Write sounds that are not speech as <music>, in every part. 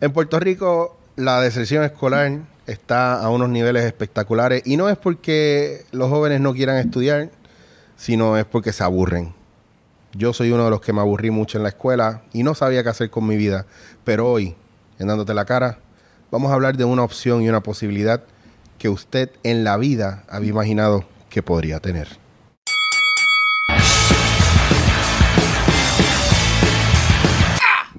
En Puerto Rico, la deserción escolar está a unos niveles espectaculares y no es porque los jóvenes no quieran estudiar, sino es porque se aburren. Yo soy uno de los que me aburrí mucho en la escuela y no sabía qué hacer con mi vida, pero hoy, en dándote la cara, vamos a hablar de una opción y una posibilidad que usted en la vida había imaginado que podría tener.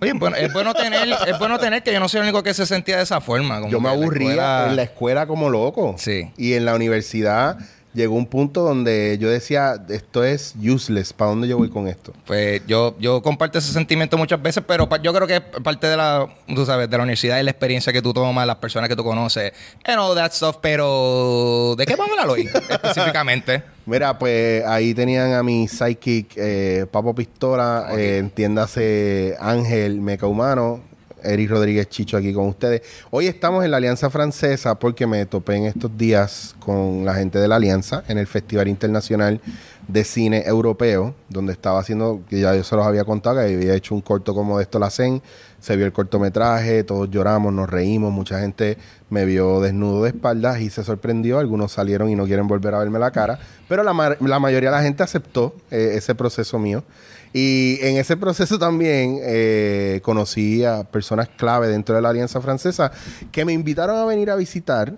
Oye, bueno, es bueno tener, es bueno tener que yo no soy el único que se sentía de esa forma. como Yo me la aburría escuela- en la escuela como loco. Sí. Y en la universidad llegó un punto donde yo decía, esto es useless, ¿para dónde yo voy con esto? Pues yo, yo comparto ese sentimiento muchas veces, pero yo creo que es parte de la, tú sabes, de la universidad y la experiencia que tú tomas, las personas que tú conoces, and all that stuff, pero ¿de qué vamos a hablar hoy <laughs> específicamente? Mira, pues ahí tenían a mi psychic eh, Papo Pistola, eh, entiéndase Ángel Meca Humano, Eric Rodríguez Chicho aquí con ustedes. Hoy estamos en la Alianza Francesa porque me topé en estos días con la gente de la Alianza en el Festival Internacional de Cine Europeo, donde estaba haciendo, que ya yo se los había contado, que había hecho un corto como de esto la CEN, se vio el cortometraje, todos lloramos, nos reímos, mucha gente me vio desnudo de espaldas y se sorprendió, algunos salieron y no quieren volver a verme la cara, pero la, ma- la mayoría de la gente aceptó eh, ese proceso mío. Y en ese proceso también eh, conocí a personas clave dentro de la Alianza Francesa que me invitaron a venir a visitar,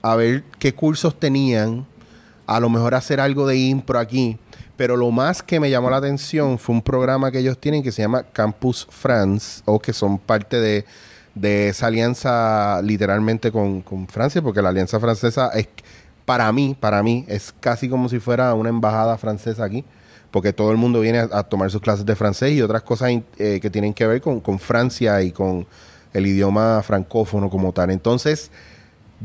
a ver qué cursos tenían, a lo mejor hacer algo de impro aquí. Pero lo más que me llamó la atención fue un programa que ellos tienen que se llama Campus France, o que son parte de, de esa alianza literalmente con, con Francia, porque la alianza francesa es, para mí, para mí, es casi como si fuera una embajada francesa aquí, porque todo el mundo viene a, tomar sus clases de francés y otras cosas eh, que tienen que ver con, con Francia y con el idioma francófono como tal. Entonces,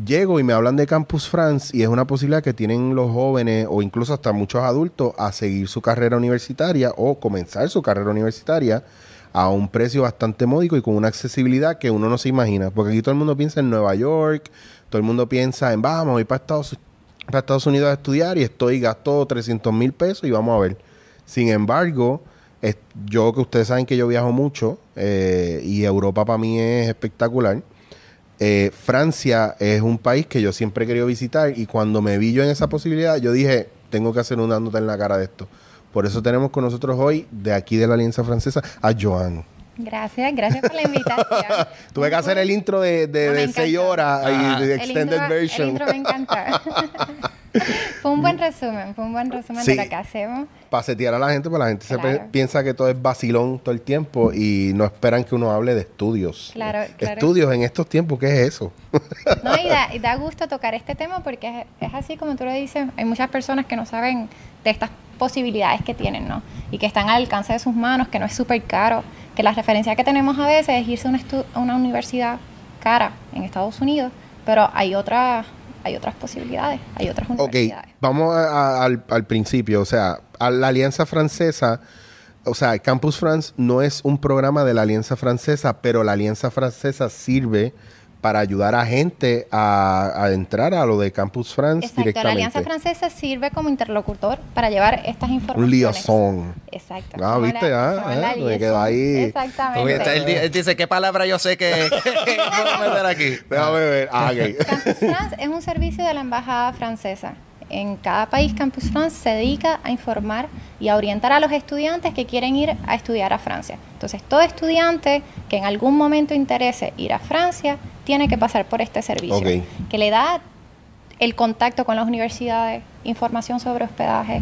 llego y me hablan de Campus France y es una posibilidad que tienen los jóvenes o incluso hasta muchos adultos a seguir su carrera universitaria o comenzar su carrera universitaria a un precio bastante módico y con una accesibilidad que uno no se imagina. Porque aquí todo el mundo piensa en Nueva York, todo el mundo piensa en vamos, voy para Estados, para Estados Unidos a estudiar y estoy gasto 300 mil pesos y vamos a ver. Sin embargo, yo que ustedes saben que yo viajo mucho eh, y Europa para mí es espectacular. Eh, Francia es un país que yo siempre he querido visitar y cuando me vi yo en esa posibilidad, yo dije, tengo que hacer una nota en la cara de esto. Por eso tenemos con nosotros hoy, de aquí de la Alianza Francesa, a Joan. Gracias, gracias por la invitación. <laughs> Tuve que hacer el intro de, de, No, seis horas Ajá. de El extended intro- version. El intro me encantó. <laughs> <laughs> fue un buen resumen, fue un buen resumen Sí. de lo que hacemos. Para setear a la gente, pues la gente se Claro. pe- piensa que todo es vacilón todo el tiempo y no esperan que uno hable de estudios. Claro, claro. Estudios en estos tiempos, ¿qué es eso? No, y da, <laughs> y da gusto tocar este tema porque es, es así como tú lo dices, hay muchas personas que no saben de estas posibilidades que tienen, ¿no? Y que están al alcance de sus manos, que no es súper caro, que la referencia que tenemos a veces es irse a una, a una universidad cara en Estados Unidos, pero hay otras hay otras posibilidades, hay otras Ok, universidades. vamos a- a- al, al principio. O sea, a la Alianza Francesa, o sea, Campus France no es un programa de la Alianza Francesa, pero la Alianza Francesa sirve para ayudar a gente a, a entrar a lo de Campus France Exacto, la directamente. Alianza Francesa sirve como interlocutor para llevar estas un informaciones. liaison. Exacto. Ah, ¿viste? la- Ah, la me quedo ahí. Exactamente. Él, di- él dice, ¿qué palabra yo sé que, <laughs> puedo meter aquí? Déjame ver. Ah, ok. Campus France es un servicio de la Embajada Francesa. En cada país, Campus France se dedica a informar y a orientar a los estudiantes que quieren ir a estudiar a Francia. Entonces, todo estudiante que en algún momento interese ir a Francia tiene que pasar por este servicio, que le da el contacto con las universidades, información sobre hospedaje,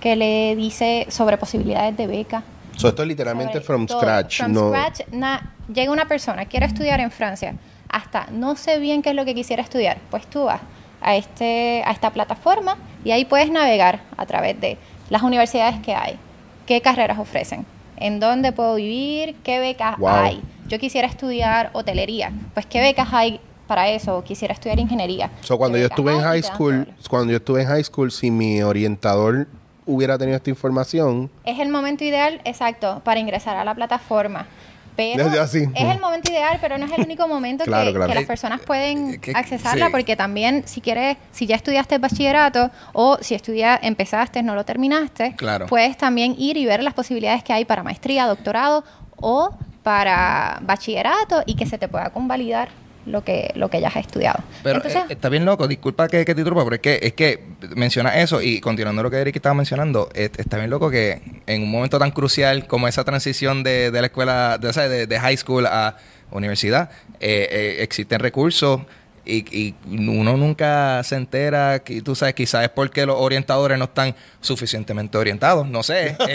que le dice sobre posibilidades de beca. So, esto es literalmente from todo. scratch. From no, scratch, na- llega una persona, quiere estudiar en Francia, hasta no sé bien qué es lo que quisiera estudiar, pues tú vas a, este, a esta plataforma y ahí puedes navegar a través de las universidades que hay, qué carreras ofrecen, ¿En dónde puedo vivir? ¿Qué becas Wow. hay? Yo quisiera estudiar hotelería. Pues, ¿qué becas hay para eso? Quisiera estudiar ingeniería. So, cuando ¿Qué yo estuve en high school, cuando yo estuve en high school, si mi orientador hubiera tenido esta información, Es el momento ideal, exacto, para ingresar a la plataforma. Pero así. es el momento ideal, pero no es el <laughs> único momento Claro, que, claro. que las Eh, personas pueden eh, que- accesarla, sí. porque también si quieres, si ya estudiaste bachillerato o si estudia, empezaste, no lo terminaste, Claro. puedes también ir y ver las posibilidades que hay para maestría, doctorado o para bachillerato y que se te pueda convalidar lo que, lo que ya has estudiado. Pero Entonces, eh, está bien loco, disculpa que, que te interrumpa, pero es que, es que menciona eso y continuando lo que Eric estaba mencionando, está bien loco que en un momento tan crucial como esa transición de, de la escuela, de high school a universidad, eh, eh, existen recursos y, y uno nunca se entera, que, tú sabes, quizás es porque los orientadores no están suficientemente orientados, no sé. <laughs> <laughs>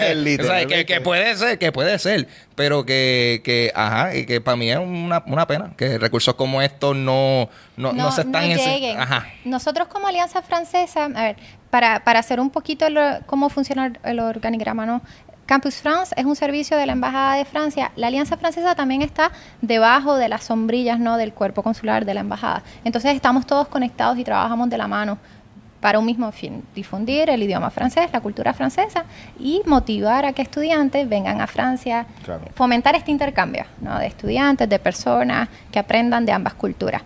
Eh, Literalmente. <laughs> o sea, que, que puede ser, que puede ser, pero que, que ajá, y que para mí es una, una pena que recursos como estos no, no, no, se están ense- lleguen. Ajá. Nosotros como Alianza Francesa, a ver, para, para hacer un poquito lo- cómo funciona el- el organigrama, ¿no? Campus France es un servicio de la Embajada de Francia. La Alianza Francesa también está debajo de las sombrillas, ¿no? Del cuerpo consular de la Embajada. Entonces estamos todos conectados y trabajamos de la mano para un mismo fin, difundir el idioma francés, la cultura francesa y motivar a que estudiantes vengan a Francia, Claro. fomentar este intercambio ¿no? de estudiantes, de personas que aprendan de ambas culturas.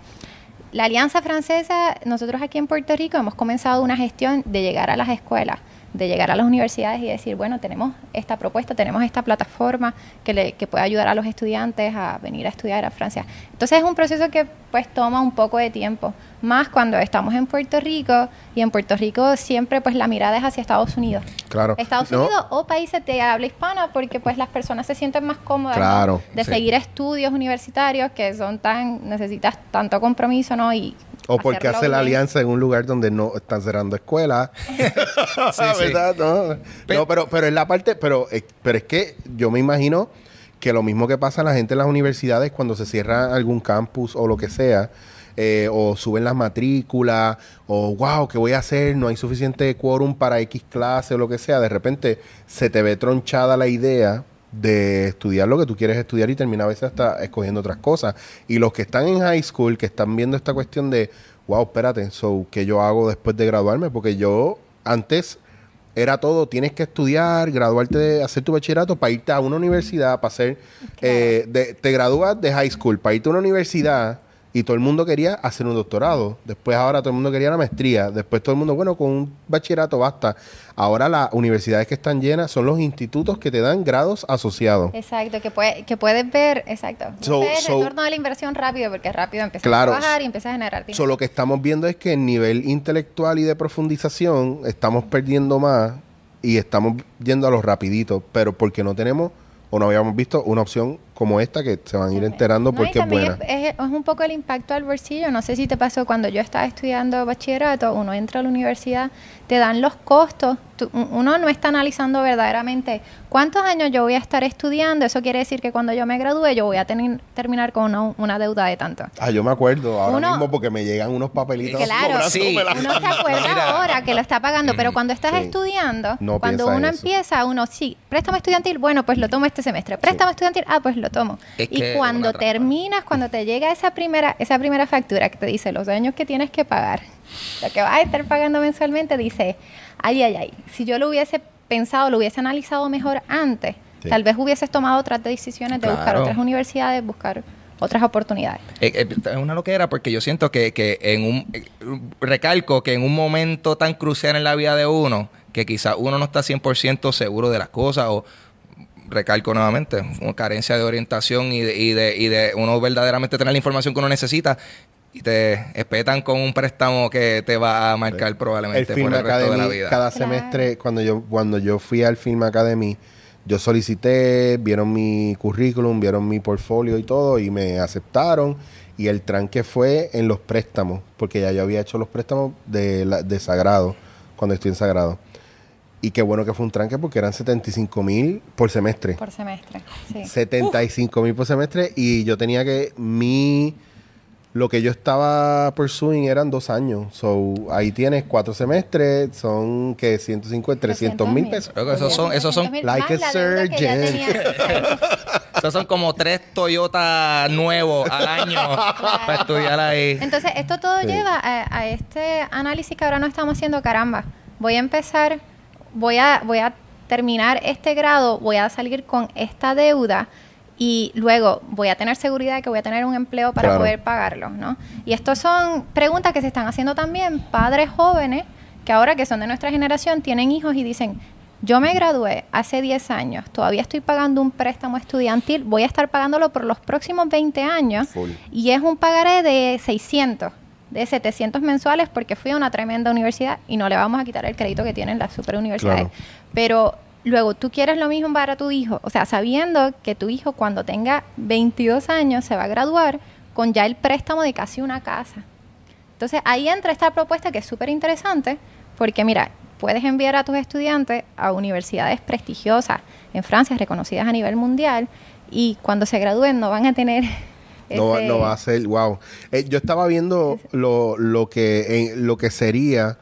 La Alianza Francesa, nosotros aquí en Puerto Rico hemos comenzado una gestión de llegar a las escuelas, de llegar a las universidades y decir, bueno, tenemos esta propuesta, tenemos esta plataforma que, le, que puede ayudar a los estudiantes a venir a estudiar a Francia. Entonces es un proceso que pues toma un poco de tiempo, más cuando estamos en Puerto Rico y en Puerto Rico siempre pues la mirada es hacia Estados Unidos. claro. Estados No, Unidos o países de habla hispana porque pues las personas se sienten más cómodas ¿no? Claro, de sí. seguir estudios universitarios que son tan necesitas tanto compromiso no y O porque hace la bien. alianza en un lugar donde no están cerrando escuelas. <laughs> ¿Verdad? No, Pe- No, pero, pero es la parte, pero, eh, pero es que yo me imagino que lo mismo que pasa a la gente en las universidades cuando se cierra algún campus o lo que sea, eh, o suben las matrículas, o wow, ¿qué voy a hacer? No hay suficiente quórum para X clase o lo que sea. De repente se te ve tronchada la idea de estudiar lo que tú quieres estudiar y termina a veces hasta escogiendo otras cosas. Y los que están en high school, que están viendo esta cuestión de, wow, espérate, so, ¿qué yo hago después de graduarme? Porque yo antes era todo, tienes que estudiar, graduarte, de, hacer tu bachillerato para irte a una universidad, para hacer, eh, de- te gradúas de high school, para irte a una universidad y todo el mundo quería hacer un doctorado. Después ahora todo el mundo quería la maestría. Después todo el mundo, bueno, con un bachillerato basta. Ahora las universidades que están llenas son los institutos que te dan grados asociados. Exacto, que, puede, que puedes ver, exacto. So- el so- retorno de la inversión rápido, porque rápido empiezas Claro. a trabajar y empiezas a generar dinero. So, lo que estamos viendo es que en nivel intelectual y de profundización estamos perdiendo más y estamos yendo a los rapiditos, pero porque no tenemos o no habíamos visto una opción como esta que se van a ir enterando No, porque es buena. Es, es- es un poco el impacto al bolsillo. No sé si te pasó cuando yo estaba estudiando bachillerato, uno entra a la universidad, te dan los costos. tú- uno no está analizando verdaderamente cuántos años yo voy a estar estudiando. Eso quiere decir que cuando yo me gradúe yo voy a tener- terminar con una, una deuda de tanto. Ah, yo me acuerdo ahora Uno- mismo porque me llegan unos papelitos. Claro, Sí. uno se acuerda Mira. ahora que lo está pagando, pero cuando estás Sí. estudiando, No cuando uno eso. empieza, uno sí, préstamo estudiantil, bueno, pues lo tomo este semestre. Préstamo estudiantil, ah, pues lo tomo. Es y es cuando terminas, cuando te llega esa primera esa primera factura que te dice los años que tienes que pagar, lo que vas a estar pagando mensualmente, dice, ay, ay, ay, si yo lo hubiese pensado, lo hubiese analizado mejor antes, Sí. tal vez hubieses tomado otras decisiones de buscar otras universidades, buscar otras oportunidades. Eh, eh, Es una loquera porque yo siento que, que en un eh, recalco que en un momento tan crucial en la vida de uno, que quizás uno no está 100% seguro de las cosas o recalco nuevamente, una carencia de orientación y de, y de, y de uno verdaderamente tener la información que uno necesita y te espetan con un préstamo que te va a marcar el probablemente Film por el resto de la Academy, vida. cada Claro. semestre, cuando yo, cuando yo fui al Film Academy, yo solicité, vieron mi currículum, vieron mi portfolio y todo, y me aceptaron. Y el tranque fue en los préstamos, porque ya yo había hecho los préstamos de, la- de Sagrado, cuando estoy en Sagrado. Y qué bueno que fue un tranque porque eran 75 mil por semestre. Por semestre, sí. 75 mil por semestre y yo tenía que mi Lo que yo estaba pursuing eran dos años. So, ahí tienes cuatro semestres, son que 150, 300 mil pesos. Creo que esos son- esos son- 300.000 Like a surgeon. <laughs> Esos son como tres Toyota nuevos al año <laughs> para estudiar ahí. Entonces, esto todo Sí. lleva a, a este análisis que ahora no estamos haciendo, caramba. Voy a empezar, voy a, voy a terminar este grado, voy a salir con esta deuda y luego voy a tener seguridad de que voy a tener un empleo para Claro. poder pagarlo, ¿no? Y estas son preguntas que se están haciendo también padres jóvenes que ahora que son de nuestra generación tienen hijos y dicen, yo me gradué hace 10 años, todavía estoy pagando un préstamo estudiantil, voy a estar pagándolo por los próximos 20 años Full. y es un pagaré de 600, de 700 mensuales porque fui a una tremenda universidad y no le vamos a quitar el crédito que tienen las super universidades. Claro. Pero luego tú quieres lo mismo para tu hijo, o sea, sabiendo que tu hijo cuando tenga 22 años se va a graduar con ya el préstamo de casi una casa. Entonces ahí entra esta propuesta que es súper interesante porque mira, puedes enviar a tus estudiantes a universidades prestigiosas en Francia, reconocidas a nivel mundial, y cuando se gradúen no van a tener... No, va- ese- no va a ser, wow. Eh, yo estaba viendo lo, lo que lo que sería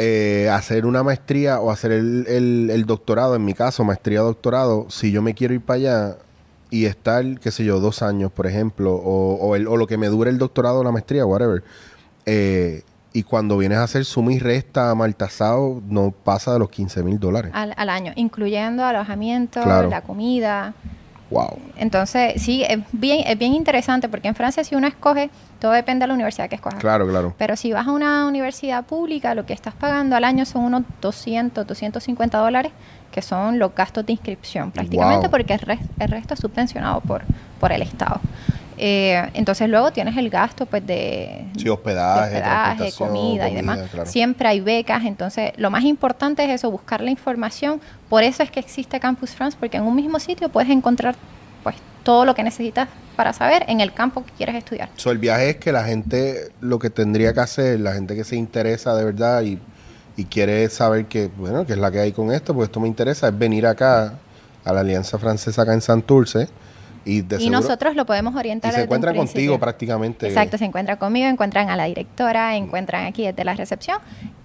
eh, hacer una maestría o hacer el, el- el doctorado, en mi caso, maestría doctorado, si yo me quiero ir para allá y estar, qué sé yo, dos años, por ejemplo, o, o el- o lo que me dure el doctorado o la maestría, whatever. eh, y cuando vienes a hacer suma y resta, maltasado, no pasa de los 15 mil dólares. al, al año, incluyendo alojamiento, Claro. la comida. Wow. Entonces, sí, es bien, es bien interesante porque en Francia si uno escoge, todo depende de la universidad que escojas. Claro, claro. Pero si vas a una universidad pública, lo que estás pagando al año son unos 200, 250 dólares, que son los gastos de inscripción, prácticamente Wow. porque el, el resto es subvencionado por, por el Estado. Eh, entonces luego tienes el gasto pues de, Sí, hospedaje, de hospedaje, transportación, comida, y demás. claro. Siempre hay becas, entonces lo más importante es eso, buscar la información. Por eso es que existe Campus France, porque en un mismo sitio puedes encontrar pues todo lo que necesitas para saber en el campo que quieres estudiar. So, el viaje es que la gente lo que tendría que hacer, la gente que se interesa de verdad y, y quiere saber que, bueno, que es la que hay con esto, pues esto me interesa, es venir acá a la Alianza Francesa acá en Santurce y de y seguro- nosotros lo podemos y orientar se desde un encuentran contigo prácticamente. Exacto, se encuentra conmigo, encuentran a la directora, encuentran aquí desde la recepción,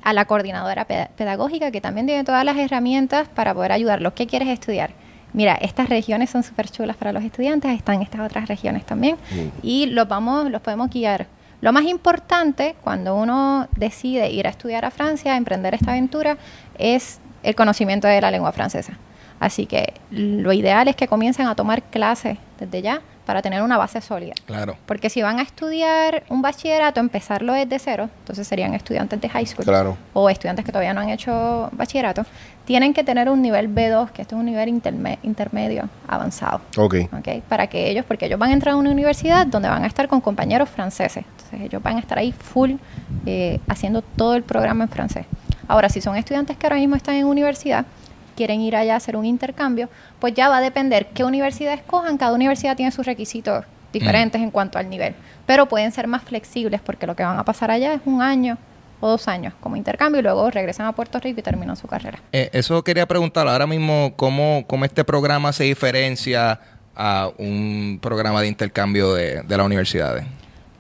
a la coordinadora peda- pedagógica que también tiene todas las herramientas para poder ayudarlos. ¿Qué quieres estudiar? Mira, estas regiones son súper chulas para los estudiantes, están estas otras regiones también Mm. y los vamos, los podemos guiar. Lo más importante cuando uno decide ir a estudiar a Francia, emprender esta aventura, es el conocimiento de la lengua francesa. Así que lo ideal es que comiencen a tomar clases desde ya para tener una base sólida. Claro. Porque si van a estudiar un bachillerato, empezarlo desde cero, entonces serían estudiantes de high school Claro. o estudiantes que todavía no han hecho bachillerato, tienen que tener un nivel B2, que esto es un nivel interme- intermedio avanzado. Ok. ¿ok? Para que ellos, porque ellos van a entrar a una universidad donde van a estar con compañeros franceses. Entonces ellos van a estar ahí full eh, haciendo todo el programa en francés. Ahora, si son estudiantes que ahora mismo están en universidad, quieren ir allá a hacer un intercambio, pues ya va a depender qué universidad escojan. Cada universidad tiene sus requisitos diferentes en cuanto al nivel, pero pueden ser más flexibles porque lo que van a pasar allá es un año o dos años como intercambio y luego regresan a Puerto Rico y terminan su carrera. Eh, eso quería preguntar ahora mismo, ¿cómo, ¿cómo este programa se diferencia a un programa de intercambio de, de las universidades?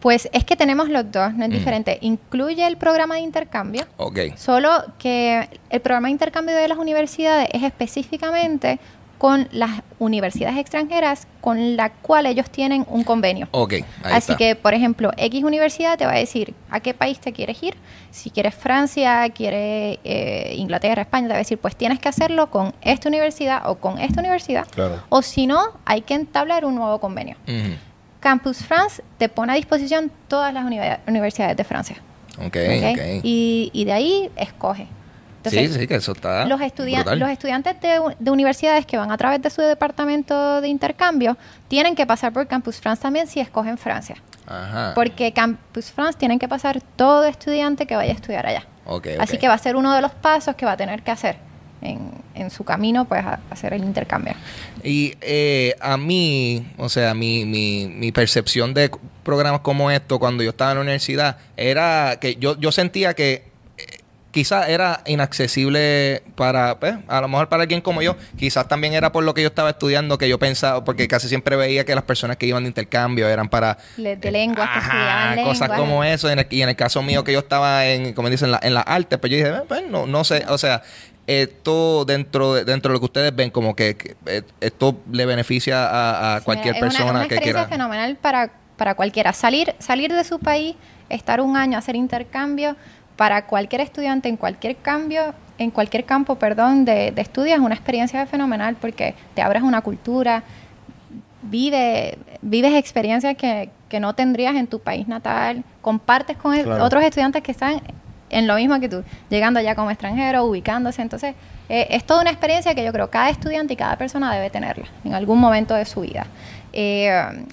Pues es que tenemos los dos, no es Mm. diferente. Incluye el programa de intercambio, Ok. Solo que el programa de intercambio de las universidades es específicamente con las universidades extranjeras con la cual ellos tienen un convenio. Ok, ahí Así está. que, por ejemplo, X universidad te va a decir a qué país te quieres ir. Si quieres Francia, quieres eh, Inglaterra, España, te va a decir, pues tienes que hacerlo con esta universidad o con esta universidad. Claro. O si no, hay que entablar un nuevo convenio. Campus France te pone a disposición todas las univer- universidades de Francia. Ok, ¿ok? ok. Y, y de ahí escoge. sí, sí, que eso está los, estudian- brutal. los estudiantes de, de universidades que van a través de su departamento de intercambio tienen que pasar por Campus France también si escogen Francia. Ajá. Porque Campus France tienen que pasar todo estudiante que vaya a estudiar allá. Ok, Así que va a ser uno de los pasos que va a tener que hacer en, en su camino pues a, a hacer el intercambio. Y eh, a mí, o sea, mi, mi, mi percepción de programas como esto cuando yo estaba en la universidad era que yo, yo sentía que eh, quizás era inaccesible para, pues, a lo mejor para alguien como yo, quizás también era por lo que yo estaba estudiando, que yo pensaba, porque casi siempre veía que las personas que iban de intercambio eran para... Le- de lenguas, Ajá, cosas lenguas. como eso. Y en el caso mío que yo estaba en, como dicen, en la, en la arte, pues yo dije, "Eh, pues no, no sé, o sea, esto dentro de, dentro de lo que ustedes ven, como que, que, eh, esto le beneficia a, a Sí, cualquier es una- persona es una que experiencia quiera. fenomenal para, para cualquiera. Salir, salir de su país, estar un año, hacer intercambio, para cualquier estudiante en cualquier cambio, en cualquier campo, perdón, de, de estudio es una experiencia fenomenal porque te abres una cultura, vive, vives experiencias que, que no tendrías en tu país natal, compartes con Claro. otros estudiantes que están en lo mismo que tú, llegando allá como extranjero, ubicándose. Entonces, eh, es toda una experiencia que yo creo cada estudiante y cada persona debe tenerla en algún momento de su vida. Eh,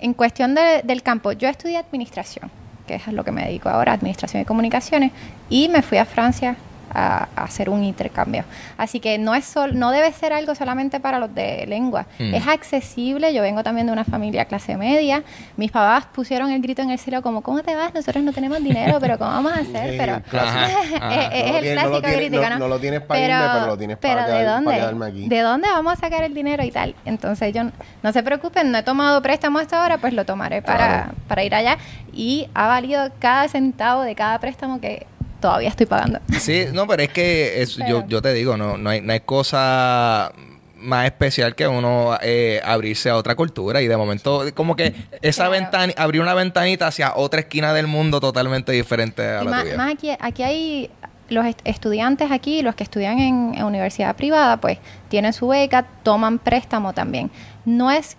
en cuestión de- del campo, yo estudié administración, que es a lo que me dedico ahora, administración y comunicaciones, y me fui a Francia a, a hacer un intercambio. Así que no es sol, no debe ser algo solamente para los de lengua. Mm. Es accesible. Yo vengo también de una familia clase media. Mis papás pusieron el grito en el cielo como, ¿cómo te vas? Nosotros no tenemos dinero, pero ¿cómo vamos a hacer? Sí, Pero. <laughs> Ajá. <laughs> es, es No lo el tienes- no lo clásico tienes- crítico, no- ¿no? lo tienes para irme, pero lo tienes para pero quedar- ¿de para dónde? quedarme aquí. ¿De dónde vamos a sacar el dinero y tal? Entonces yo, no se preocupen, no he tomado préstamo hasta ahora, pues lo tomaré para, Claro. para ir allá. Y ha valido cada centavo de cada préstamo que todavía estoy pagando. Sí, no, pero es que es- yo, yo te digo, no, no, hay, no hay cosa más especial que uno eh, abrirse a otra cultura y de momento como que esa Claro. ventana, abrir una ventanita hacia otra esquina del mundo totalmente diferente a Y la más, tuya. más aquí, aquí hay los est- estudiantes aquí, los que estudian en, en universidad privada, pues tienen su beca, toman préstamo también. No es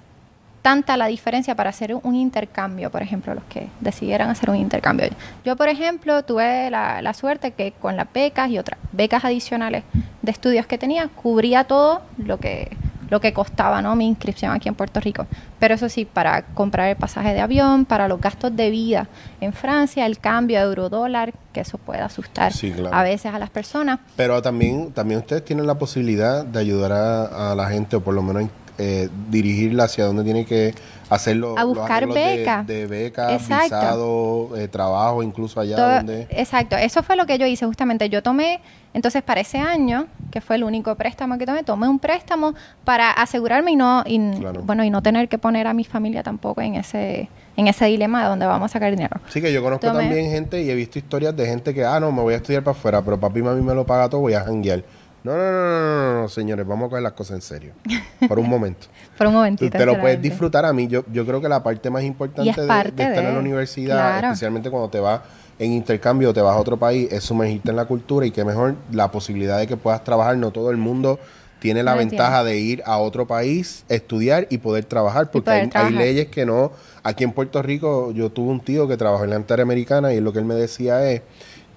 tanta la diferencia para hacer un intercambio, por ejemplo, los que decidieran hacer un intercambio. Yo, por ejemplo, tuve la, la suerte que con las becas y otras becas adicionales de estudios que tenía, cubría todo lo que lo que costaba ¿no? mi inscripción aquí en Puerto Rico. Pero eso sí, para comprar el pasaje de avión, para los gastos de vida en Francia, el cambio de euro-dólar, que eso puede asustar Sí, claro. a veces a las personas. Pero también, también ustedes tienen la posibilidad de ayudar a, a la gente, o por lo menos eh, dirigirla hacia donde tiene que hacerlo. A buscar beca. De, de beca, Exacto. visado, eh, trabajo, incluso allá Todo- donde... Exacto, eso fue lo que yo hice justamente. Yo tomé, entonces para ese año, que fue el único préstamo que tomé, tomé un préstamo para asegurarme y no, y, Claro. bueno, y no tener que poner a mi familia tampoco en ese, en ese dilema de dónde vamos a sacar dinero. Sí, que yo conozco Tomé- también gente y he visto historias de gente que, ah, no, me voy a estudiar para afuera, pero papi y mami me lo paga todo, voy a janguear. No, no, no, no, no, no, no, señores, vamos a coger las cosas en serio. Por un momento. <laughs> Por un momentito. te lo puedes disfrutar a mí. Yo, yo creo que la parte más importante de, estar en la universidad, especialmente cuando te vas en intercambio o te vas a otro país, es sumergirte en la cultura y que mejor la posibilidad de que puedas trabajar. No todo el mundo tiene la ventaja de ir a otro país, estudiar y poder trabajar, porque hay, leyes que no. Aquí en Puerto Rico yo tuve un tío que trabajó en la Interamericana y lo que él me decía es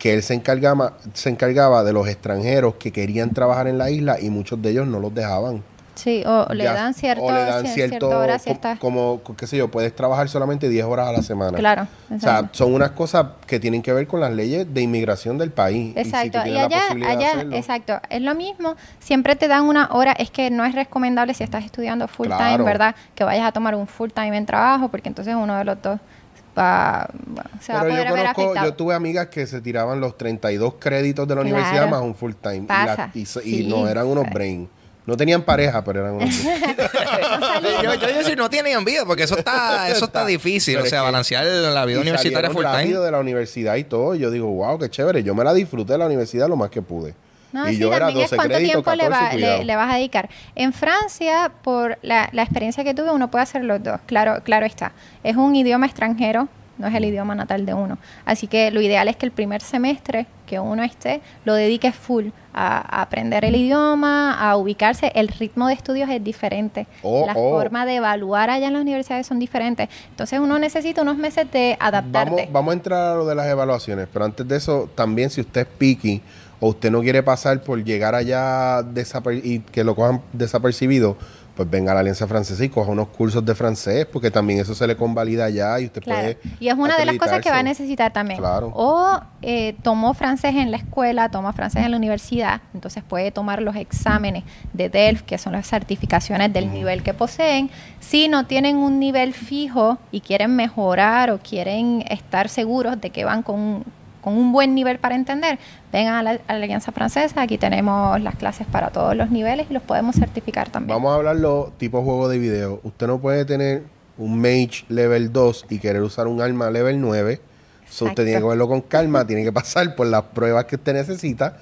que él se encargaba, se encargaba de los extranjeros que querían trabajar en la isla y muchos de ellos no los dejaban. Sí, o le Ya- dan cierto, o le dan cier- cierto, hora estás- como, qué sé yo, puedes trabajar solamente 10 horas a la semana. Claro, O sea, son unas cosas que tienen que ver con las leyes de inmigración del país. Y si tú Exacto, y, allá, allá, exacto, es lo mismo. Siempre te dan una hora, es que no es recomendable si estás estudiando full Claro. time, ¿verdad? Que vayas a tomar un full time en trabajo, porque entonces uno de los dos va, bueno, se va a Pero poder yo ver conozco, afectado. yo tuve amigas que se tiraban los 32 créditos de la Claro. universidad más un full time. Y, la- Pasa, y, so- y sí. no eran unos brain. No tenían pareja, pero eran unos <laughs> brain. yo, yo a decir, no tiene envidia, porque eso está, <laughs> eso está difícil. Pero o es sea, que- balancear la vida universitaria salieron full time. rápido de la universidad y todo. Y yo digo, wow, qué chévere. Yo me la disfruté de la universidad lo más que pude. No, y sí, yo era también 12 es cuánto créditos, tiempo le, 14 va- le- vas a dedicar. En Francia, por la, la experiencia que tuve, uno puede hacer los dos. Claro, claro está. Es un idioma extranjero, no es el idioma natal de uno. Así que lo ideal es que el primer semestre que uno esté, lo dedique full a, a aprender el idioma, a ubicarse. El ritmo de estudios es diferente. Oh, la oh. forma de evaluar allá en las universidades son diferentes. Entonces uno necesita unos meses de adaptarte. Vamos, vamos a entrar a lo de las evaluaciones, pero antes de eso, también si usted es picky o usted no quiere pasar por llegar allá y que lo cojan desapercibido, pues venga a la Alianza Francesa y coja unos cursos de francés, porque también eso se le convalida allá y usted Claro. puede. Y es una de las cosas que va a necesitar también. Claro. O eh, tomó francés en la escuela, toma francés en la universidad, entonces puede tomar los exámenes de DELF, que son las certificaciones del nivel que poseen. Si no tienen un nivel fijo y quieren mejorar o quieren estar seguros de que van con con un buen nivel para entender, vengan a la, a la Alianza Francesa, aquí tenemos las clases para todos los niveles y los podemos certificar también. Vamos a hablarlo tipo juego de video. Usted no puede tener un mage level 2 y querer usar un arma level 9. So, usted tiene que verlo con calma, tiene que pasar por las pruebas que usted necesita.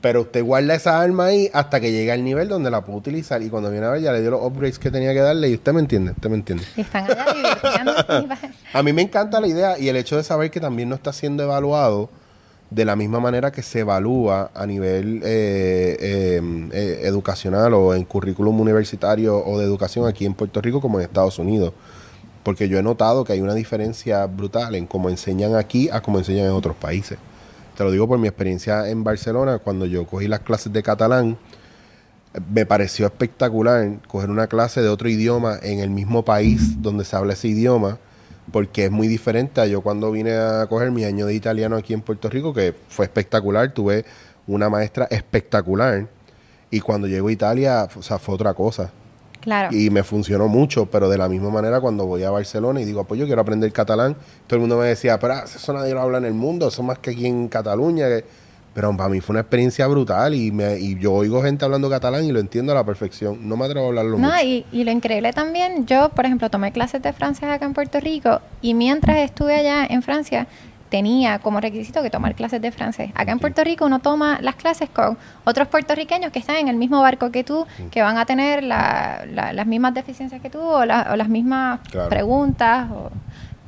Pero usted guarda esa arma ahí hasta que llegue al nivel donde la puede utilizar. Y cuando viene a ver, ya le dio los upgrades que tenía que darle. Y usted me entiende, usted me entiende. Están allá <laughs> A mí me encanta la idea y el hecho de saber que también no está siendo evaluado de la misma manera que se evalúa a nivel eh, eh, eh, educacional o en currículum universitario o de educación aquí en Puerto Rico como en Estados Unidos. Porque yo he notado que hay una diferencia brutal en cómo enseñan aquí a cómo enseñan en otros países. Te lo digo por mi experiencia en Barcelona, cuando yo cogí las clases de catalán, me pareció espectacular coger una clase de otro idioma en el mismo país donde se habla ese idioma, porque es muy diferente a yo cuando vine a coger mi año de italiano aquí en Puerto Rico, que fue espectacular, tuve una maestra espectacular, y cuando llego a Italia, o sea, fue otra cosa. Claro. Y me funcionó mucho, pero de la misma manera cuando voy a Barcelona y digo, pues yo quiero aprender catalán, todo el mundo me decía, pero eso nadie lo habla en el mundo, eso más que aquí en Cataluña. que-". Pero para mí fue una experiencia brutal y, me, y yo oigo gente hablando catalán y lo entiendo a la perfección. No me atrevo a hablarlo No, mucho. y, y lo increíble también, yo, por ejemplo, tomé clases de francés acá en Puerto Rico y mientras estuve allá en Francia, tenía como requisito que tomar clases de francés. Acá en Puerto Rico uno toma las clases con otros puertorriqueños que están en el mismo barco que tú, que van a tener la- la- las mismas deficiencias que tú o, la- o las mismas Claro. preguntas. o-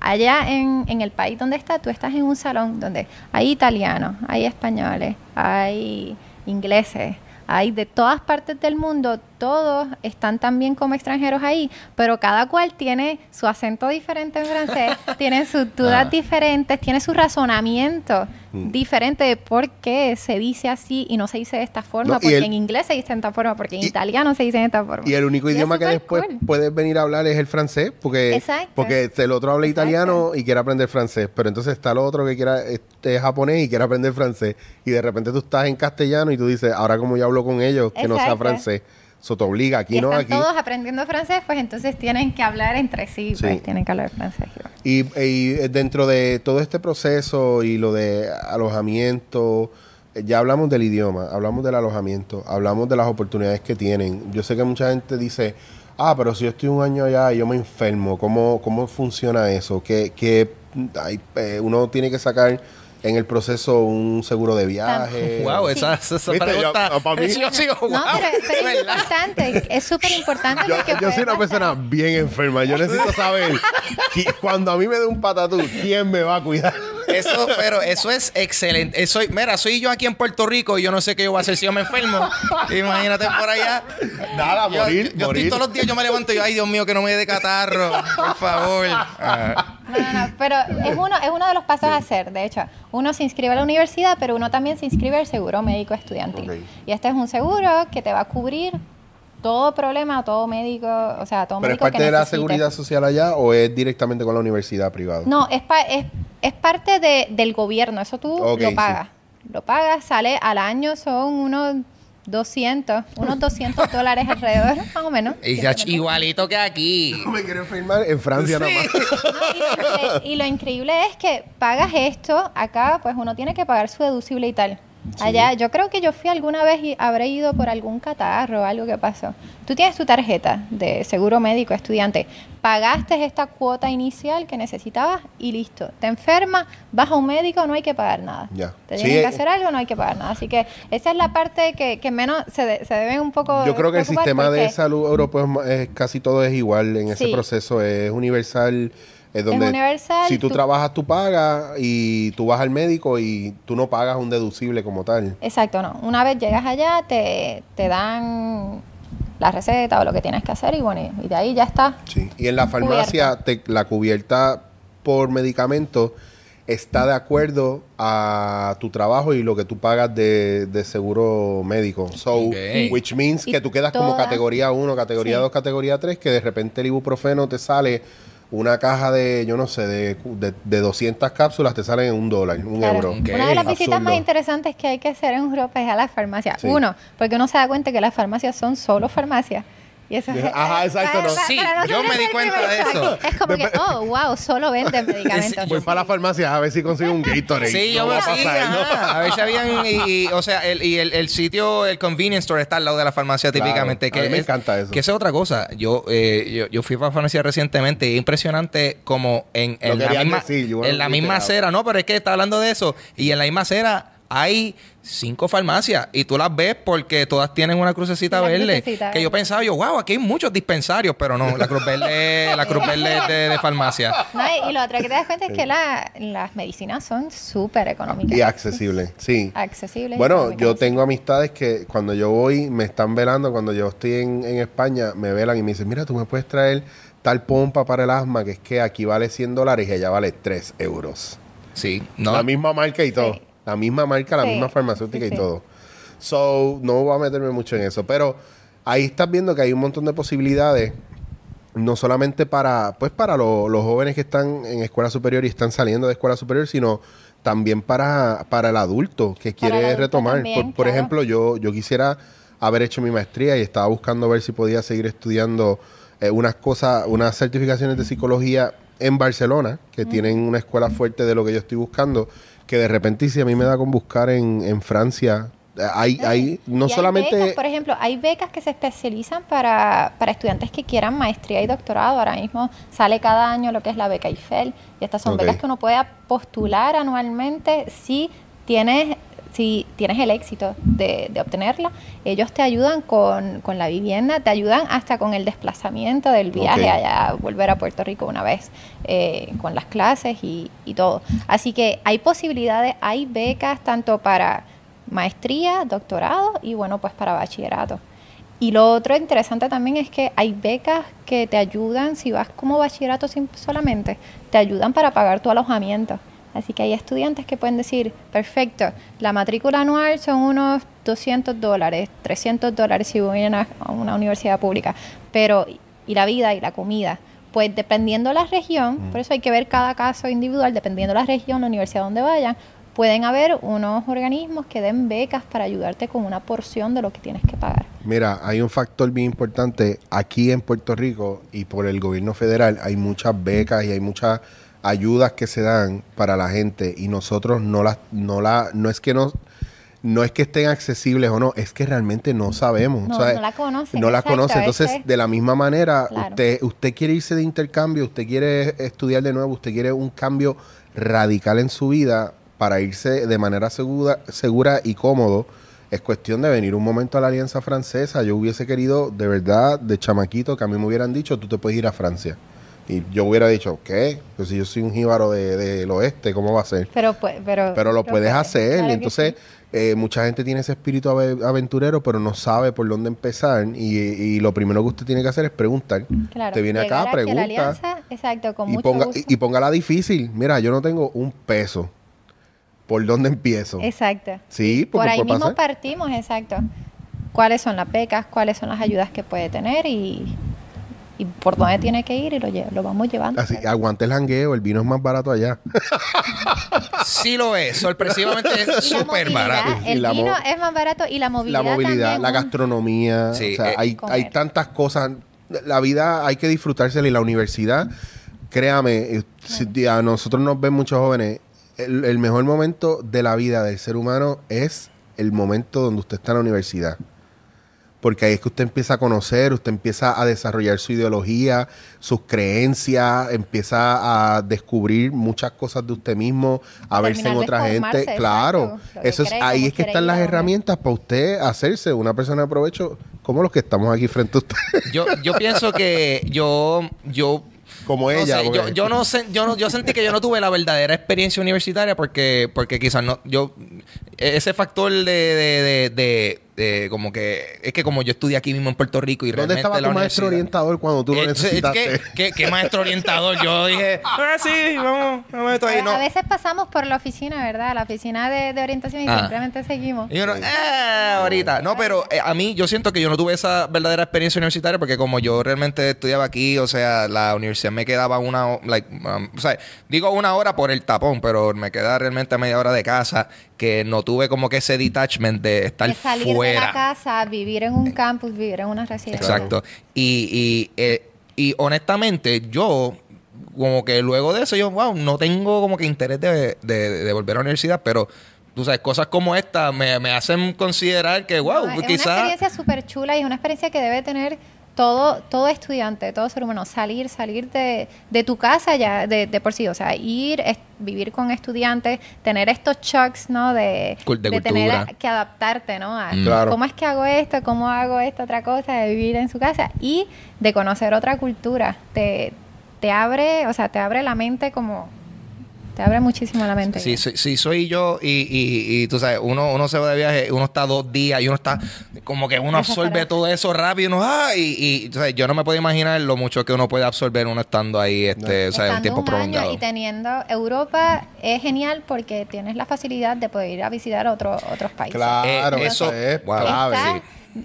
Allá en, en el país donde estás, tú estás en un salón donde hay italianos, hay españoles, hay ingleses, hay de todas partes del mundo, todos están también como extranjeros ahí, pero cada cual tiene su acento diferente en francés, <laughs> tiene sus dudas Ah. diferentes, tiene su razonamiento Mm. diferente de por qué se dice así y no se dice de esta forma, No, porque el- en inglés se dice de esta forma, porque en Y- italiano se dice de esta forma. Y el único Y es idioma que después cool. puedes venir a hablar es el francés, porque, Exacto. porque el otro habla Exacto. italiano y quiere aprender francés, pero entonces está el otro que quiera este, japonés y quiere aprender francés, y de repente tú estás en castellano y tú dices, ahora como yo hablo con ellos, que no sea francés, eso te obliga, aquí y no, están aquí. todos aprendiendo francés, pues entonces tienen que hablar entre sí, Sí. pues tienen que hablar francés. Y, y dentro de todo este proceso y lo de alojamiento, eh, ya hablamos del idioma, hablamos del alojamiento, hablamos de las oportunidades que tienen. Yo sé que mucha gente dice, ah, pero si yo estoy un año allá y yo me enfermo, ¿cómo, cómo funciona eso? Que, que hay, eh, uno tiene que sacar en el proceso un seguro de viaje. Wow, esa, esa, esa Viste, pregunta. yo- para mí- yo sigo, wow. No, pero, pero es importante, es súper importante Yo, soy una pasar. persona bien enferma. Yo necesito saber cuando a mí me dé un patatú, ¿quién me va a cuidar? Eso, pero eso es excelente. Eso, mira, soy yo aquí en Puerto Rico y yo no sé qué yo voy a hacer si yo me enfermo. Imagínate por allá. Nada, Yo- morir, yo, morir. estoy todos los días, yo me levanto y yo, ay Dios mío, que no me dé catarro. Por favor. Ah. No, no, no, pero es uno, es uno de los pasos a hacer. De hecho, uno se inscribe a la universidad, pero uno también se inscribe al seguro médico estudiantil. Y este es un seguro que te va a cubrir todo problema, todo médico, o sea, todo ¿Pero es médico parte que de la seguridad social allá o es directamente con la universidad privada? No, es, pa- es, es parte de- del gobierno, eso tú Ok, lo sí. pagas. Lo pagas, sale al año, son unos 200, unos 200 <laughs> dólares alrededor, más o menos. Y igualito que aquí. No me quiero enfermar en Francia nada más. No, y, lo y lo increíble es que pagas esto, acá pues uno tiene que pagar su deducible y tal. Allá, yo creo que yo fui alguna vez y habré ido por algún catarro o algo que pasó. Tú tienes tu tarjeta de seguro médico estudiante, pagaste esta cuota inicial que necesitabas y listo. Te enfermas, vas a un médico, no hay que pagar nada. Ya. Te Sí, tienen que eh, hacer algo, no hay que pagar nada. Así que esa es la parte que, que menos se, de- se debe un poco. Yo creo que el sistema de salud europeo es casi todo es igual en ese proceso, es universal. Es donde universal, si tú, tú- trabajas, tú pagas y tú vas al médico y tú no pagas un deducible como tal. Exacto, no. Una vez llegas allá, te, te dan la receta o lo que tienes que hacer y bueno, y de ahí ya está. Sí. Y en la farmacia, te- la cubierta por medicamento está de acuerdo a tu trabajo y lo que tú pagas de, de seguro médico. So, Ok. which means Y que tú quedas como categoría 1, categoría Sí. 2, categoría 3, que de repente el ibuprofeno te sale una caja de, yo no sé, de, de, de 200 cápsulas, te salen en un dólar, un Claro. euro. Una de las visitas Absurdo. más interesantes que hay que hacer en Europa es a las farmacias. Sí. Uno, porque uno se da cuenta que las farmacias son solo farmacias. Y eso es, Ajá, exacto, no. Sí, yo me di cuenta de eso. Es como que, oh, wow, solo venden <laughs> medicamentos. Voy para la farmacia a ver si consigo un Gatorade. Sí, yo No me a sí, ajá. A ver si habían. Y, y, o sea, el, y el, el sitio, el convenience store está al lado de la farmacia Claro, típicamente. a que mí me es- encanta eso. Que esa es otra cosa. Yo, eh, yo, yo fui para la farmacia recientemente y es impresionante como en, en la misma, decir, en la misma acera. No, pero es que está hablando de eso. Y en la misma acera hay cinco farmacias y tú las ves porque todas tienen una crucecita La verde. crucecita que yo pensaba, yo, wow, aquí hay muchos dispensarios, pero no, la Cruz Verde, <laughs> la Cruz Verde es de, de farmacia. No, y, y lo otro que te das cuenta es que la- las medicinas son súper económicas. Y accesible, sí. Accesibles. Bueno, yo tengo amistades que cuando yo voy me están velando, cuando yo estoy en, en España me velan y me dicen, mira, tú me puedes traer tal pompa para el asma, que es que aquí vale 100 dólares y allá vale 3 euros. Sí, no. La misma marca y todo. Sí. La misma marca, la Sí, misma farmacéutica sí, y todo. So, no voy a meterme mucho en eso. Pero ahí estás viendo que hay un montón de posibilidades. No solamente para, pues para lo- los jóvenes que están en escuela superior y están saliendo de escuela superior, sino también para, para el adulto que quiere adulto retomar. también, por ejemplo, yo, yo quisiera haber hecho mi maestría y estaba buscando ver si podía seguir estudiando eh, unas cosas, unas certificaciones de psicología en Barcelona, que tienen una escuela fuerte de lo que yo estoy buscando, que de repente si a mí me da con buscar en, en Francia, hay, hay no hay solamente... becas, por ejemplo, hay becas que se especializan para, para estudiantes que quieran maestría y doctorado. Ahora mismo sale cada año lo que es la beca IFEL. Y estas son becas que uno puede postular anualmente si tienes, si tienes el éxito de, de obtenerla. Ellos te ayudan con, con la vivienda, te ayudan hasta con el desplazamiento del viaje Ok. allá, volver a Puerto Rico una vez, eh, con las clases y, y todo. Así que hay posibilidades, hay becas tanto para maestría, doctorado y bueno, pues para bachillerato. Y lo otro interesante también es que hay becas que te ayudan, si vas como bachillerato solamente, te ayudan para pagar tu alojamiento. Así que hay estudiantes que pueden decir, perfecto, la matrícula anual son unos 200 dólares, 300 dólares si voy a una, a una universidad pública, pero y la vida y la comida. Pues dependiendo la región, por eso hay que ver cada caso individual, dependiendo la región, la universidad donde vayan, pueden haber unos organismos que den becas para ayudarte con una porción de lo que tienes que pagar. Mira, hay un factor bien importante aquí en Puerto Rico y por el gobierno federal hay muchas becas y hay muchas ayudas que se dan para la gente y nosotros no las no la no es que no no es que estén accesibles o no, es que realmente no sabemos. No, sea, no la conocen, No la conocen. Entonces, de la misma manera, Claro. usted, usted quiere irse de intercambio, usted quiere estudiar de nuevo, usted quiere un cambio radical en su vida para irse de manera segura, segura y cómodo. Es cuestión de venir un momento a la Alianza Francesa. Yo hubiese querido, de verdad, de chamaquito, que a mí me hubieran dicho, tú te puedes ir a Francia. Y yo hubiera dicho, ¿qué? Pues si yo soy un jíbaro de- del oeste, ¿cómo va a ser? Pero, pues, pero, Pero lo puedes hacer. claro que Entonces, sí. eh, mucha gente tiene ese espíritu ave- aventurero, pero no sabe por dónde empezar. Y, y lo primero que usted tiene que hacer es preguntar. Claro, Te viene acá, la pregunta. alianza, exacto, con Y, mucho ponga, gusto. y, y póngala difícil. Mira, yo no tengo un peso. ¿Por dónde empiezo? Exacto. Sí, Por ahí mismo pasar. partimos, exacto. ¿Cuáles son las becas? ¿Cuáles son las ayudas que puede tener? Y, y por dónde tiene que ir y lo, lo vamos llevando. Así, aguante el jangueo, el vino es más barato allá. <laughs> Sí lo es, sorpresivamente es súper barato. Y El la vino es más barato y la movilidad la movilidad, también, la un- gastronomía, Sí, o sea, eh, hay, hay tantas cosas. La vida hay que disfrutársela y la universidad, créame, eh, si a nosotros nos ven muchos jóvenes, el, el mejor momento de la vida del ser humano es el momento donde usted está en la universidad. Porque ahí es que usted empieza a conocer, usted empieza a desarrollar su ideología, sus creencias, empieza a descubrir muchas cosas de usted mismo, a verse en otra gente. Claro, exacto, eso es cree, ahí es que están las herramientas para usted hacerse una persona de provecho, como los que estamos aquí frente a usted, <laughs> Yo, yo pienso que yo, yo como no ella. sé, porque- yo, yo no sé, yo no, yo sentí que yo no tuve la verdadera experiencia universitaria porque, porque quizás no, yo, ese factor de, de, de, de- de como que, es que como yo estudié aquí mismo en Puerto Rico y ¿Dónde realmente estaba la tu maestro universidad- orientador cuando tú lo Eh, es- es necesitaste? que- ¿Qué maestro orientador? Yo dije, <laughs> ah, sí, vamos, vamos esto ahí. A, No. a veces pasamos por la oficina, ¿verdad? La oficina de, de orientación y Ah. simplemente seguimos. Y uno, "Eh, ahorita. No, pero eh, a mí yo siento que yo no tuve esa verdadera experiencia universitaria porque como yo realmente estudiaba aquí, o sea, la universidad me quedaba una, ho- like, um, o sea, digo una hora por el tapón, pero me queda realmente a media hora de casa que no tuve como que ese detachment de estar De salir de fuera. la casa, vivir en un campus, vivir en una residencia. Exacto. Y, y, eh, y honestamente, yo, como que luego de eso, yo, wow, no tengo como que interés de, de, de volver a la universidad, pero tú sabes, cosas como esta me, me hacen considerar que, wow, No, es una quizás. experiencia súper chula y es una experiencia que debe tener todo, todo estudiante, todo ser humano, salir, salir de, de tu casa ya de, de por sí, o sea, ir, es- vivir con estudiantes, tener estos shocks, ¿no? De, de de tener que adaptarte, ¿no? A Mm. Claro. cómo es que hago esto, cómo hago esta otra cosa, de vivir en su casa y de conocer otra cultura. Te, te abre, o sea, te abre la mente como... Te abre muchísimo la mente. Sí, sí, sí, soy yo y, y, y tú sabes, uno, uno se va de viaje, uno está dos días y uno está como que uno absorbe todo eso rápido y uno, ah, y, y tú sabes, yo no me puedo imaginar lo mucho que uno puede absorber uno estando ahí, este, o sea, un Estando tiempo un año prolongado. y teniendo Europa es genial porque tienes la facilidad de poder ir a visitar otro, otros países. Claro, Eh, eso es wow. clave. Está- sí.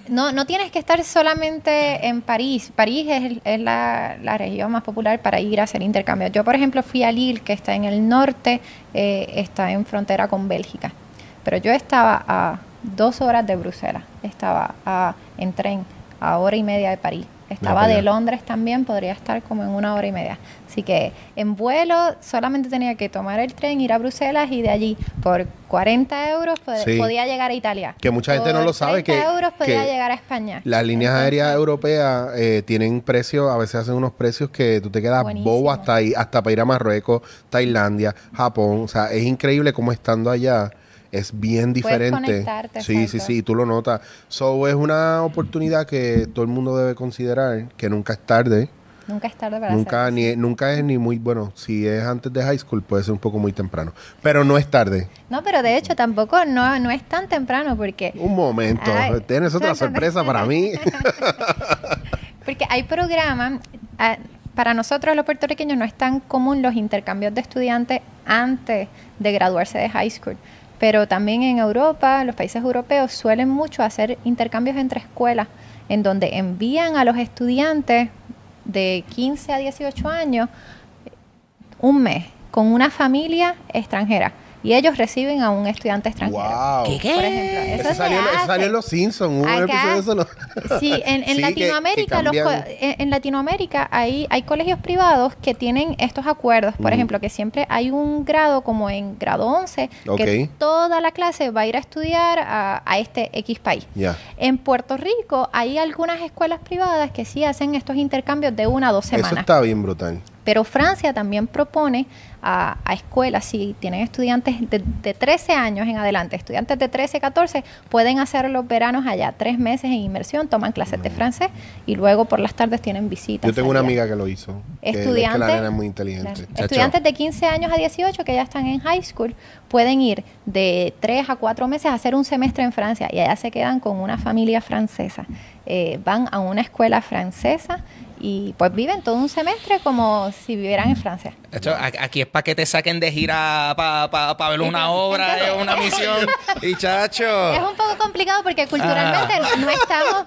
No, no tienes que estar solamente en París. París es, la región más popular para ir a hacer intercambios. Yo, por ejemplo, fui a Lille, que está en el norte, eh, está en frontera con Bélgica. Pero yo estaba a dos horas de Bruselas, estaba a- en tren a hora y media de París. Estaba de. Londres también, podría estar como en una hora y media. Así que en vuelo solamente tenía que tomar el tren, ir a Bruselas y de allí por 40 euros pod- Sí. podía llegar a Italia. Que mucha gente no lo sabe 30 que- euros podía que llegar a España. Las líneas Entonces, aéreas europeas eh, tienen precios, a veces hacen unos precios que tú te quedas Buenísimo. bobo hasta ahí, hasta para ir a Marruecos, Tailandia, Japón. O sea, es increíble cómo estando allá es bien diferente. sí, sí, exacto. sí, tú lo notas. So, es una oportunidad que todo el mundo debe considerar, que nunca es tarde. Nunca es tarde para Nunca, ni, nunca es ni muy bueno. Si es antes de high school, puede ser un poco muy temprano. Pero no es tarde. No, pero de hecho tampoco no, no es tan temprano porque, Un momento. Ay. Tienes otra <laughs> sorpresa para mí. <laughs> porque hay programas, ah, para nosotros los puertorriqueños no es tan común los intercambios de estudiantes antes de graduarse de high school. Pero también en Europa, los países europeos suelen mucho hacer intercambios entre escuelas, en donde envían a los estudiantes de 15 a 18 años un mes con una familia extranjera y ellos reciben a un estudiante extranjero. wow. Por ejemplo, eso, Eso salió, eso hace. salió en Los Simpsons. Hubo un Acá- episodio de eso. ¿no? Sí, en, en <laughs> Sí, que- Latinoamérica, que los en, en Latinoamérica hay, hay colegios privados que tienen estos acuerdos. Por Mm. ejemplo, que siempre hay un grado como en grado 11, que Ok. toda la clase va a ir a estudiar a, a este X país. Ya. En Puerto Rico hay algunas escuelas privadas que sí hacen estos intercambios de una a dos Eso semanas. está bien brutal. Pero Francia también propone a, a escuelas, si tienen estudiantes de, de 13 años en adelante, estudiantes de 13, 14, pueden hacer los veranos allá, tres meses en inmersión, toman clases de francés y luego por las tardes tienen visitas. Yo tengo una allá. amiga que lo hizo. que es que Estudiantes, la nena es muy inteligente. claro, estudiantes de 15 años a 18 que ya están en high school pueden ir de 3 a 4 meses a hacer un semestre en Francia y allá se quedan con una familia francesa. Eh, van a una escuela francesa y pues viven todo un semestre como si vivieran en Francia. Hecho, a- aquí es para que te saquen de gira para ver una obra, una misión. Y chacho. Es un poco complicado porque culturalmente Ah. no estamos,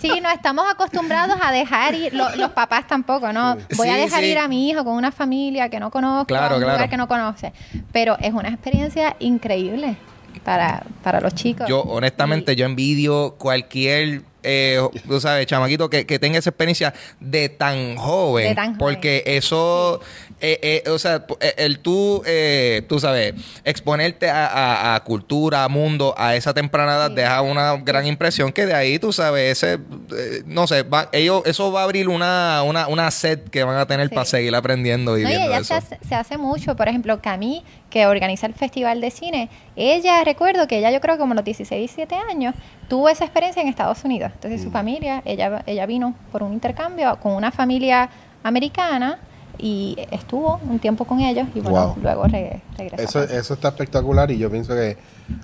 sí, no estamos acostumbrados a dejar ir, lo- los papás tampoco, ¿no? Voy a dejar sí. ir a mi hijo con una familia que no conozco, Claro, a un claro. lugar que no conoce. Pero es una experiencia increíble para, para los chicos. Yo, honestamente, yo envidio cualquier, eh, <laughs> tú sabes, chamaquito que, que tenga esa experiencia de tan joven. De tan joven. Porque eso, eh, eh, o sea, eh, el tú, eh, tú sabes, exponerte a, a- a cultura, a mundo, a esa temprana edad, Sí. deja una gran impresión que de ahí, tú sabes, ese, eh, no sé, va- ellos, eso va a abrir una, una, una sed que van a tener Sí. para seguir aprendiendo y No, y viendo ella eso. se hace, se hace mucho. Por ejemplo, Camille, que organiza el Festival de Cine, ella, recuerdo que ella, yo creo que como los 16, 17 años, tuvo esa experiencia en Estados Unidos. Entonces, Mm. su familia, ella, ella vino por un intercambio con una familia americana y estuvo un tiempo con ellos y bueno, Wow. luego re- regresó. a Eso, eso está espectacular y yo pienso que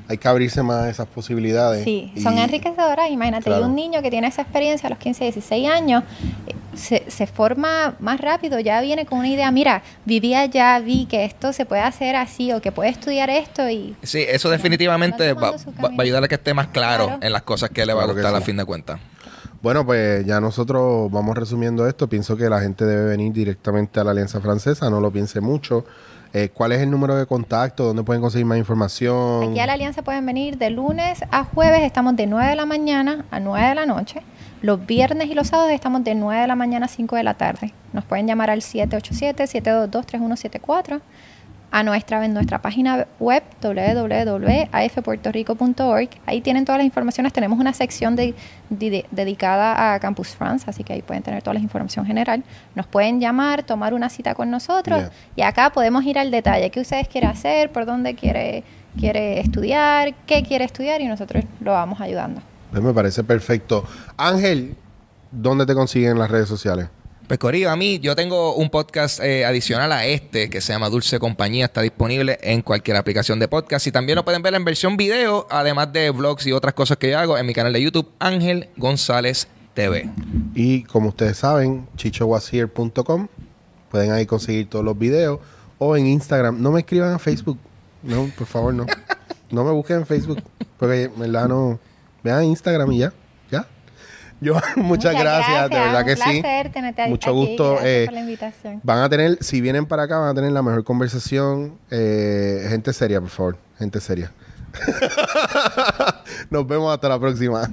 hay que abrirse más a esas posibilidades. Sí, Y- son enriquecedoras. Imagínate, Claro. y un niño que tiene esa experiencia a los 15, 16 años, eh, se, se forma más rápido, ya viene con una idea, mira, viví allá, vi que esto se puede hacer así o que puede estudiar esto y Sí, eso definitivamente va va, a ayudar a que esté más claro, Claro. en las cosas que le va a Claro que gustar a sí. fin de cuentas. Bueno, pues ya nosotros vamos resumiendo esto. Pienso que la gente debe venir directamente a la Alianza Francesa, no lo piense mucho. Eh, ¿Cuál es el número de contacto? ¿Dónde pueden conseguir más información? Aquí a la Alianza pueden venir de lunes a jueves, estamos de 9 de la mañana a 9 de la noche. Los viernes y los sábados estamos de 9 de la mañana a 5 de la tarde. Nos pueden llamar al 787-722-3174 a nuestra, en nuestra página web www.afpuertorico.org. Ahí tienen todas las informaciones. Tenemos una sección de- de- dedicada a Campus France, así que ahí pueden tener toda la información general. Nos pueden llamar, tomar una cita con nosotros Yeah. y acá podemos ir al detalle. ¿Qué ustedes quieren hacer? ¿Por dónde quiere, quiere estudiar? ¿Qué quiere estudiar? Y nosotros lo vamos ayudando. Pues me parece perfecto. Ángel, ¿dónde te consiguen en las redes sociales? Pues Corillo, a mí yo tengo un podcast eh, adicional a este que se llama Dulce Compañía, está disponible en cualquier aplicación de podcast y también lo pueden ver en versión video, además de vlogs y otras cosas que yo hago en mi canal de YouTube, Ángel González TV. Y como ustedes saben, chichowashier.com. Pueden ahí conseguir todos los videos. O en Instagram. No me escriban a Facebook. No, por favor, no. <laughs> No me busquen en Facebook. Porque, en verdad, no. Vean Instagram y ya. Yo, <laughs> muchas, gracias, De verdad que un sí. placer tenerte Mucho aquí. gusto. Eh, por la invitación. Van a tener, si vienen para acá, van a tener la mejor conversación. Eh, gente seria, por favor. Gente seria. <laughs> Nos vemos hasta la próxima.